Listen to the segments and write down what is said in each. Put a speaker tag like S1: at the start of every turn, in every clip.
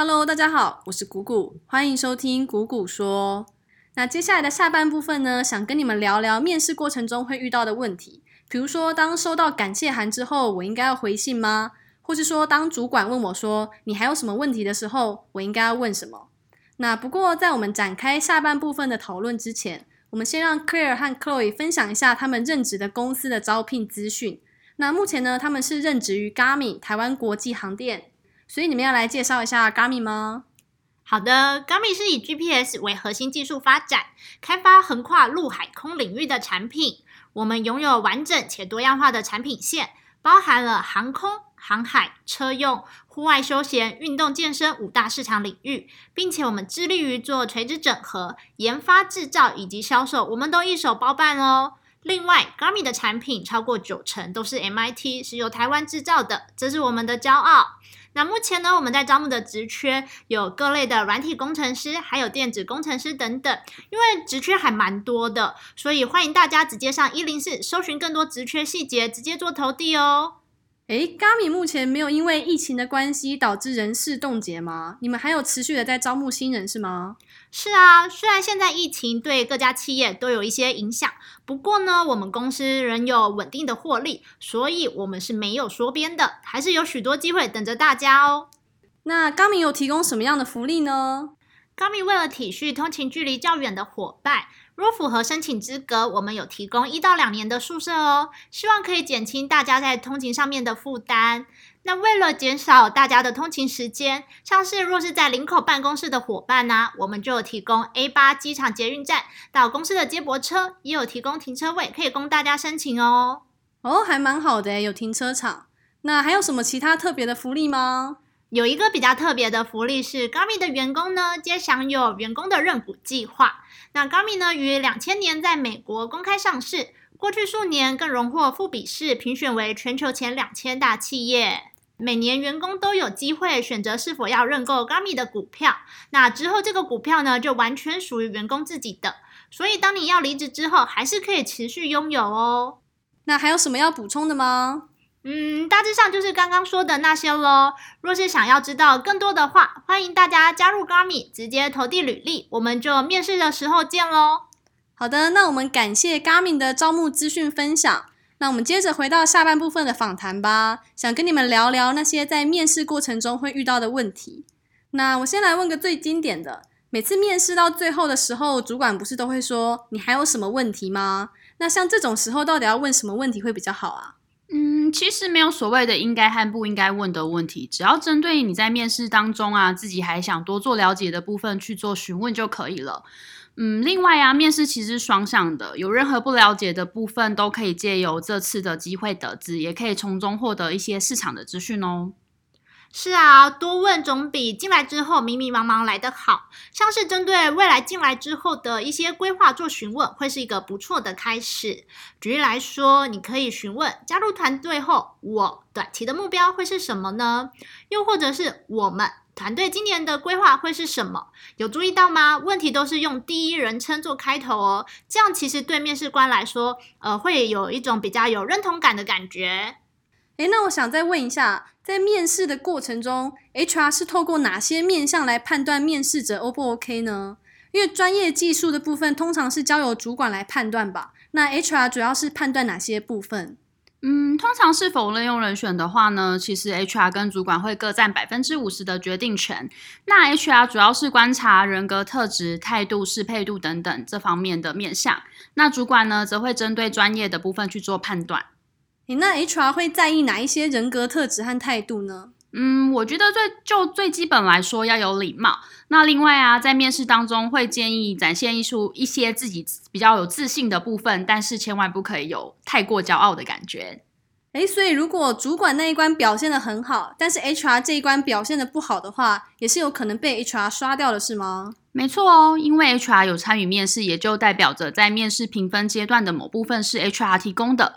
S1: Hello，大家好，我是谷谷，欢迎收听谷谷说。那接下来的下半部分呢，想跟你们聊聊面试过程中会遇到的问题，比如说当收到感谢函之后，我应该要回信吗？或是说当主管问我说你还有什么问题的时候，我应该要问什么？那不过在我们展开下半部分的讨论之前，我们先让 Claire 和 Chloe 分享一下他们任职的公司的招聘资讯。那目前呢，他们是任职于 Gami 台湾国际航电。所以你们要来介绍一下 Gami 吗？
S2: 好的，Gami 是以 GPS 为核心技术发展，开发横跨陆海空领域的产品。我们拥有完整且多样化的产品线，包含了航空、航海、车用、户外休闲、运动健身五大市场领域，并且我们致力于做垂直整合、研发、制造以及销售，我们都一手包办哦。另外，Gami 的产品超过九成都是 MIT，是由台湾制造的，这是我们的骄傲。那目前呢，我们在招募的职缺有各类的软体工程师，还有电子工程师等等。因为职缺还蛮多的，所以欢迎大家直接上一零四搜寻更多职缺细节，直接做投递哦。
S1: 诶 g a m i 目前没有因为疫情的关系导致人事冻结吗？你们还有持续的在招募新人是吗？
S2: 是啊，虽然现在疫情对各家企业都有一些影响，不过呢，我们公司仍有稳定的获利，所以我们是没有缩编的，还是有许多机会等着大家哦。
S1: 那高明有提供什么样的福利呢
S2: m i 为了体恤通勤距离较远的伙伴。若符合申请资格，我们有提供一到两年的宿舍哦，希望可以减轻大家在通勤上面的负担。那为了减少大家的通勤时间，像是若是在林口办公室的伙伴呢，我们就有提供 A 八机场捷运站到公司的接驳车，也有提供停车位可以供大家申请哦。
S1: 哦，还蛮好的有停车场。那还有什么其他特别的福利吗？
S2: 有一个比较特别的福利是，Gami 的员工呢，皆享有员工的认股计划。那 Gami 呢，于两千年在美国公开上市，过去数年更荣获富比士评选为全球前两千大企业。每年员工都有机会选择是否要认购 Gami 的股票，那之后这个股票呢，就完全属于员工自己的。所以当你要离职之后，还是可以持续拥有哦。
S1: 那还有什么要补充的吗？
S2: 嗯，大致上就是刚刚说的那些喽。若是想要知道更多的话，欢迎大家加入 Gami，直接投递履历，我们就面试的时候见喽。
S1: 好的，那我们感谢 Gami 的招募资讯分享。那我们接着回到下半部分的访谈吧，想跟你们聊聊那些在面试过程中会遇到的问题。那我先来问个最经典的，每次面试到最后的时候，主管不是都会说你还有什么问题吗？那像这种时候，到底要问什么问题会比较好啊？
S3: 嗯，其实没有所谓的应该和不应该问的问题，只要针对你在面试当中啊，自己还想多做了解的部分去做询问就可以了。嗯，另外啊，面试其实是双向的，有任何不了解的部分，都可以借由这次的机会得知，也可以从中获得一些市场的资讯哦。
S2: 是啊，多问总比进来之后迷迷茫茫来得好。像是针对未来进来之后的一些规划做询问，会是一个不错的开始。举例来说，你可以询问加入团队后，我短期的目标会是什么呢？又或者是我们团队今年的规划会是什么？有注意到吗？问题都是用第一人称做开头哦，这样其实对面试官来说，呃，会有一种比较有认同感的感觉。
S1: 诶，那我想再问一下，在面试的过程中，HR 是透过哪些面向来判断面试者 O 不 OK 呢？因为专业技术的部分通常是交由主管来判断吧。那 HR 主要是判断哪些部分？
S3: 嗯，通常是否任用人选的话呢，其实 HR 跟主管会各占百分之五十的决定权。那 HR 主要是观察人格特质、态度、适配度等等这方面的面相。那主管呢，则会针对专业的部分去做判断。
S1: 你那 HR 会在意哪一些人格特质和态度呢？
S3: 嗯，我觉得最就最基本来说要有礼貌。那另外啊，在面试当中会建议展现一出一些自己比较有自信的部分，但是千万不可以有太过骄傲的感觉。
S1: 诶，所以如果主管那一关表现的很好，但是 HR 这一关表现的不好的话，也是有可能被 HR 刷掉的，是吗？
S3: 没错哦，因为 HR 有参与面试，也就代表着在面试评分阶段的某部分是 HR 提供的。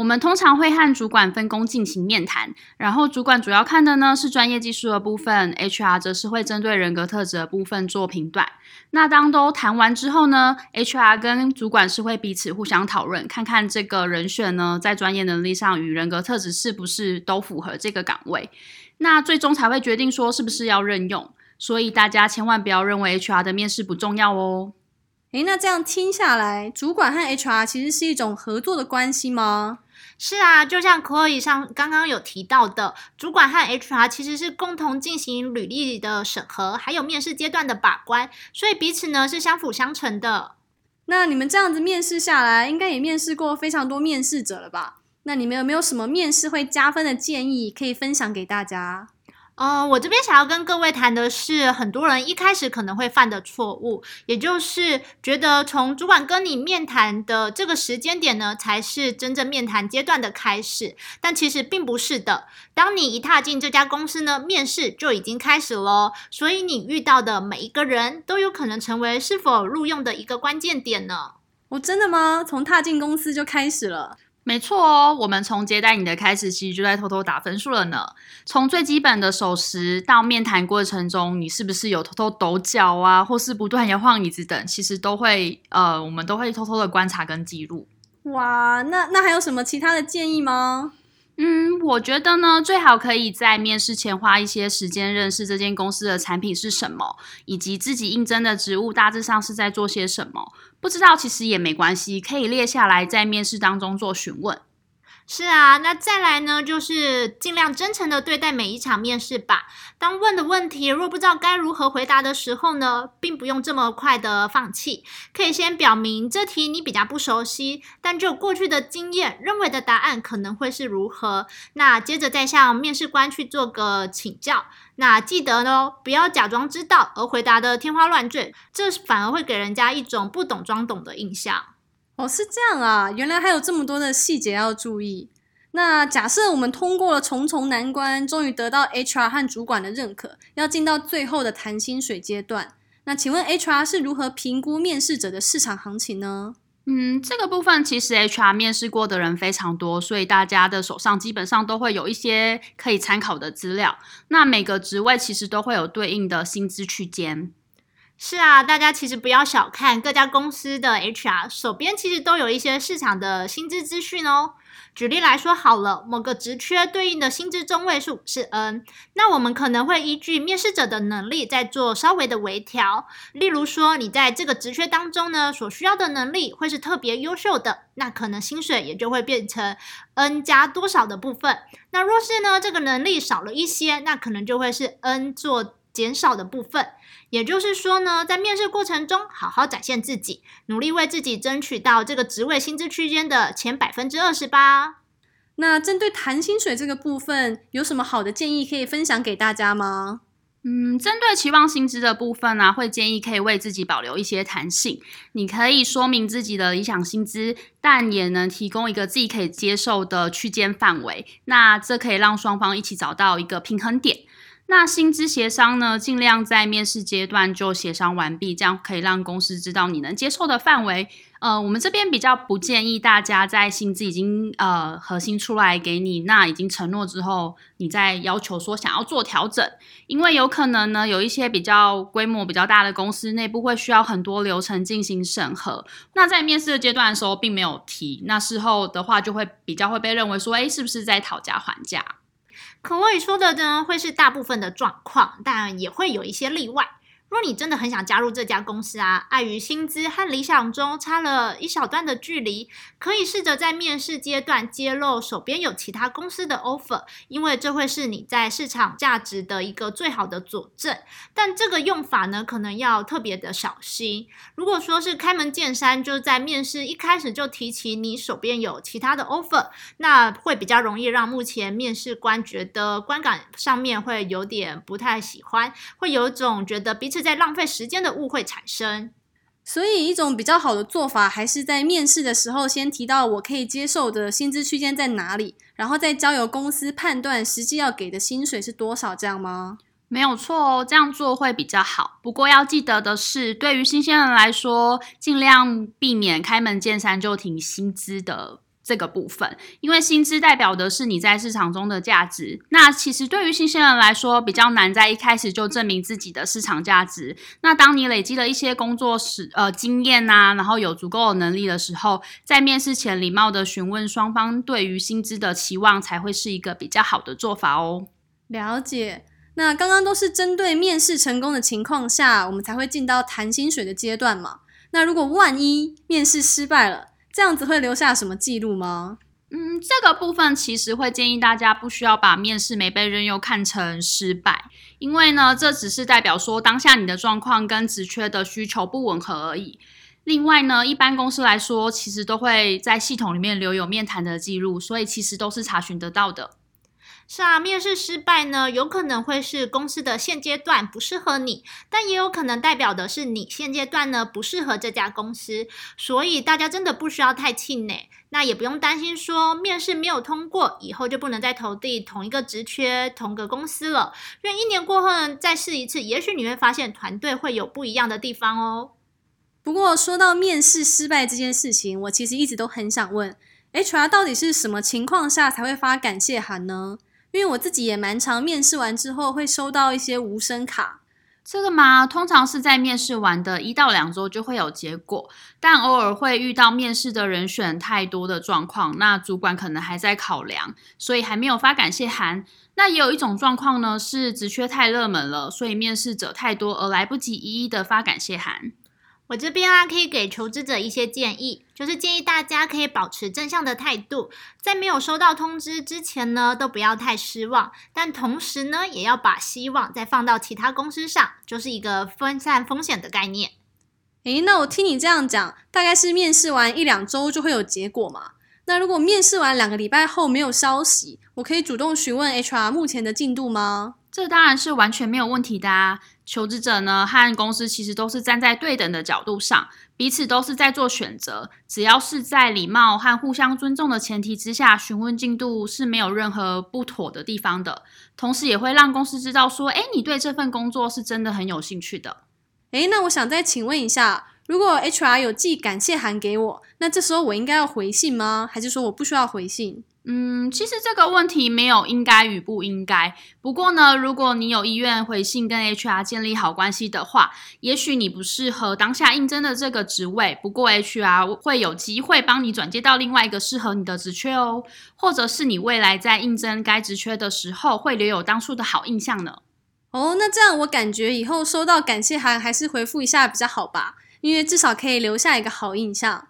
S3: 我们通常会和主管分工进行面谈，然后主管主要看的呢是专业技术的部分，HR 则是会针对人格特质的部分做评断。那当都谈完之后呢，HR 跟主管是会彼此互相讨论，看看这个人选呢在专业能力上与人格特质是不是都符合这个岗位，那最终才会决定说是不是要任用。所以大家千万不要认为 HR 的面试不重要哦。
S1: 诶，那这样听下来，主管和 HR 其实是一种合作的关系吗？
S2: 是啊，就像 Chloe 上刚刚有提到的，主管和 HR 其实是共同进行履历的审核，还有面试阶段的把关，所以彼此呢是相辅相成的。
S1: 那你们这样子面试下来，应该也面试过非常多面试者了吧？那你们有没有什么面试会加分的建议可以分享给大家？
S2: 呃，我这边想要跟各位谈的是，很多人一开始可能会犯的错误，也就是觉得从主管跟你面谈的这个时间点呢，才是真正面谈阶段的开始。但其实并不是的，当你一踏进这家公司呢，面试就已经开始了。所以你遇到的每一个人都有可能成为是否录用的一个关键点呢。
S1: 哦，真的吗？从踏进公司就开始了？
S3: 没错哦，我们从接待你的开始，其实就在偷偷打分数了呢。从最基本的守时到面谈过程中，你是不是有偷偷抖脚啊，或是不断摇晃椅子等，其实都会呃，我们都会偷偷的观察跟记录。
S1: 哇，那那还有什么其他的建议吗？
S3: 嗯，我觉得呢，最好可以在面试前花一些时间认识这间公司的产品是什么，以及自己应征的职务大致上是在做些什么。不知道其实也没关系，可以列下来，在面试当中做询问。
S2: 是啊，那再来呢，就是尽量真诚的对待每一场面试吧。当问的问题若不知道该如何回答的时候呢，并不用这么快的放弃，可以先表明这题你比较不熟悉，但就过去的经验，认为的答案可能会是如何。那接着再向面试官去做个请教。那记得呢，不要假装知道而回答的天花乱坠，这反而会给人家一种不懂装懂的印象。
S1: 哦，是这样啊，原来还有这么多的细节要注意。那假设我们通过了重重难关，终于得到 HR 和主管的认可，要进到最后的谈薪水阶段。那请问 HR 是如何评估面试者的市场行情呢？
S3: 嗯，这个部分其实 HR 面试过的人非常多，所以大家的手上基本上都会有一些可以参考的资料。那每个职位其实都会有对应的薪资区间。
S2: 是啊，大家其实不要小看各家公司的 HR 手边，其实都有一些市场的薪资资讯哦。举例来说，好了，某个职缺对应的薪资中位数是 N，那我们可能会依据面试者的能力再做稍微的微调。例如说，你在这个职缺当中呢，所需要的能力会是特别优秀的，那可能薪水也就会变成 N 加多少的部分。那若是呢，这个能力少了一些，那可能就会是 N 做减少的部分。也就是说呢，在面试过程中，好好展现自己，努力为自己争取到这个职位薪资区间的前百分之二十八。
S1: 那针对谈薪水这个部分，有什么好的建议可以分享给大家吗？
S3: 嗯，针对期望薪资的部分呢，会建议可以为自己保留一些弹性。你可以说明自己的理想薪资，但也能提供一个自己可以接受的区间范围。那这可以让双方一起找到一个平衡点。那薪资协商呢，尽量在面试阶段就协商完毕，这样可以让公司知道你能接受的范围。呃，我们这边比较不建议大家在薪资已经呃核心出来给你，那已经承诺之后，你再要求说想要做调整，因为有可能呢，有一些比较规模比较大的公司内部会需要很多流程进行审核。那在面试的阶段的时候，并没有提，那事后的话就会比较会被认为说，哎，是不是在讨价还价？
S2: 可我以说的呢，会是大部分的状况，但也会有一些例外。若你真的很想加入这家公司啊，碍于薪资和理想中差了一小段的距离，可以试着在面试阶段揭露手边有其他公司的 offer，因为这会是你在市场价值的一个最好的佐证。但这个用法呢，可能要特别的小心。如果说是开门见山，就是在面试一开始就提起你手边有其他的 offer，那会比较容易让目前面试官觉得观感上面会有点不太喜欢，会有种觉得彼此。在浪费时间的误会产生，
S1: 所以一种比较好的做法，还是在面试的时候先提到我可以接受的薪资区间在哪里，然后再交由公司判断实际要给的薪水是多少，这样吗？
S3: 没有错哦，这样做会比较好。不过要记得的是，对于新鲜人来说，尽量避免开门见山就提薪资的。这个部分，因为薪资代表的是你在市场中的价值。那其实对于新鲜人来说，比较难在一开始就证明自己的市场价值。那当你累积了一些工作时呃经验呐，然后有足够的能力的时候，在面试前礼貌的询问双方对于薪资的期望，才会是一个比较好的做法哦。
S1: 了解。那刚刚都是针对面试成功的情况下，我们才会进到谈薪水的阶段嘛。那如果万一面试失败了，这样子会留下什么记录吗？
S3: 嗯，这个部分其实会建议大家不需要把面试没被任用看成失败，因为呢，这只是代表说当下你的状况跟职缺的需求不吻合而已。另外呢，一般公司来说，其实都会在系统里面留有面谈的记录，所以其实都是查询得到的。
S2: 是啊，面试失败呢，有可能会是公司的现阶段不适合你，但也有可能代表的是你现阶段呢不适合这家公司，所以大家真的不需要太气馁，那也不用担心说面试没有通过以后就不能再投递同一个职缺、同个公司了，因为一年过后呢再试一次，也许你会发现团队会有不一样的地方哦。
S1: 不过说到面试失败这件事情，我其实一直都很想问，HR 到底是什么情况下才会发感谢函呢？因为我自己也蛮常面试完之后会收到一些无声卡，
S3: 这个嘛，通常是在面试完的一到两周就会有结果，但偶尔会遇到面试的人选太多的状况，那主管可能还在考量，所以还没有发感谢函。那也有一种状况呢，是职缺太热门了，所以面试者太多而来不及一一的发感谢函。
S2: 我这边啊，可以给求职者一些建议，就是建议大家可以保持正向的态度，在没有收到通知之前呢，都不要太失望，但同时呢，也要把希望再放到其他公司上，就是一个分散风险的概念。
S1: 诶，那我听你这样讲，大概是面试完一两周就会有结果嘛？那如果面试完两个礼拜后没有消息，我可以主动询问 HR 目前的进度吗？
S3: 这当然是完全没有问题的啊！求职者呢和公司其实都是站在对等的角度上，彼此都是在做选择。只要是在礼貌和互相尊重的前提之下，询问进度是没有任何不妥的地方的。同时也会让公司知道说，哎，你对这份工作是真的很有兴趣的。
S1: 诶，那我想再请问一下，如果 HR 有寄感谢函给我，那这时候我应该要回信吗？还是说我不需要回信？
S3: 嗯，其实这个问题没有应该与不应该。不过呢，如果你有意愿回信跟 HR 建立好关系的话，也许你不适合当下应征的这个职位，不过 HR 会有机会帮你转接到另外一个适合你的职缺哦，或者是你未来在应征该职缺的时候会留有当初的好印象呢。
S1: 哦，那这样我感觉以后收到感谢函还是回复一下比较好吧，因为至少可以留下一个好印象。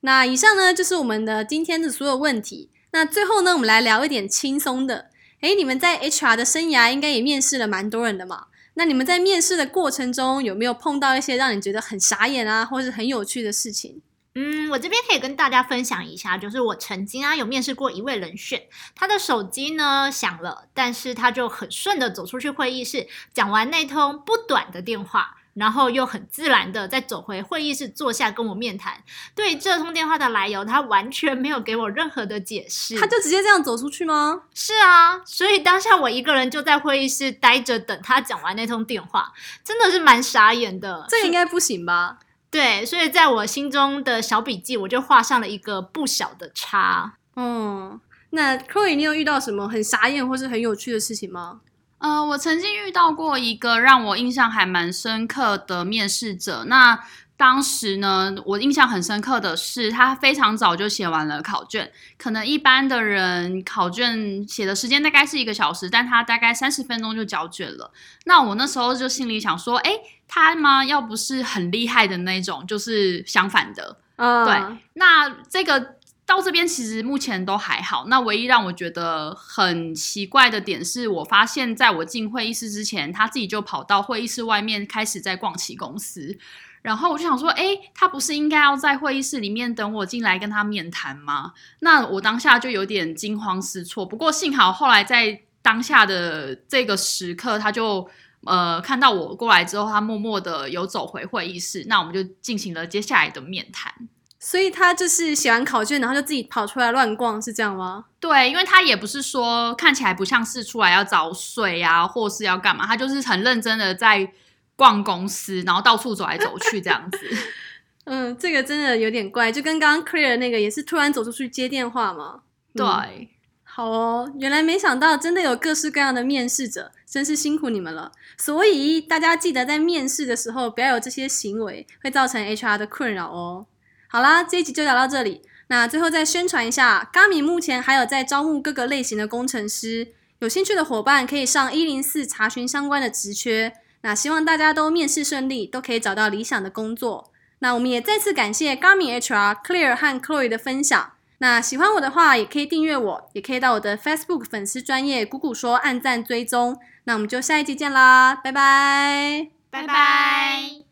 S1: 那以上呢就是我们的今天的所有问题。那最后呢，我们来聊一点轻松的。诶，你们在 HR 的生涯应该也面试了蛮多人的嘛？那你们在面试的过程中有没有碰到一些让你觉得很傻眼啊，或是很有趣的事情？
S2: 嗯，我这边可以跟大家分享一下，就是我曾经啊有面试过一位人选，他的手机呢响了，但是他就很顺的走出去会议室，讲完那通不短的电话。然后又很自然的再走回会议室坐下跟我面谈。对这通电话的来由，他完全没有给我任何的解释。
S1: 他就直接这样走出去吗？
S2: 是啊，所以当下我一个人就在会议室待着，等他讲完那通电话，真的是蛮傻眼的。
S1: 这应该不行吧？
S2: 对，所以在我心中的小笔记，我就画上了一个不小的叉。
S1: 嗯，那 Chloe，你有遇到什么很傻眼或是很有趣的事情吗？
S3: 呃，我曾经遇到过一个让我印象还蛮深刻的面试者。那当时呢，我印象很深刻的是，他非常早就写完了考卷。可能一般的人考卷写的时间大概是一个小时，但他大概三十分钟就交卷了。那我那时候就心里想说，哎，他吗？要不是很厉害的那种，就是相反的。
S1: 嗯，
S3: 对。那这个。到这边其实目前都还好。那唯一让我觉得很奇怪的点是，我发现在我进会议室之前，他自己就跑到会议室外面开始在逛起公司。然后我就想说，哎，他不是应该要在会议室里面等我进来跟他面谈吗？那我当下就有点惊慌失措。不过幸好后来在当下的这个时刻，他就呃看到我过来之后，他默默的有走回会议室。那我们就进行了接下来的面谈。
S1: 所以他就是写完考卷，然后就自己跑出来乱逛，是这样吗？
S3: 对，因为他也不是说看起来不像是出来要找水啊，或是要干嘛，他就是很认真的在逛公司，然后到处走来走去这样子。
S1: 嗯，这个真的有点怪，就跟刚刚 Clear 那个也是突然走出去接电话嘛。
S3: 对，
S1: 好哦，原来没想到真的有各式各样的面试者，真是辛苦你们了。所以大家记得在面试的时候不要有这些行为，会造成 HR 的困扰哦。好啦，这一集就聊到这里。那最后再宣传一下，Gami 目前还有在招募各个类型的工程师，有兴趣的伙伴可以上一零四查询相关的职缺。那希望大家都面试顺利，都可以找到理想的工作。那我们也再次感谢 g a m i HR Clear 和 Chloe 的分享。那喜欢我的话，也可以订阅我，也可以到我的 Facebook 粉丝专业谷谷说按赞追踪。那我们就下一集见啦，拜拜，
S2: 拜拜。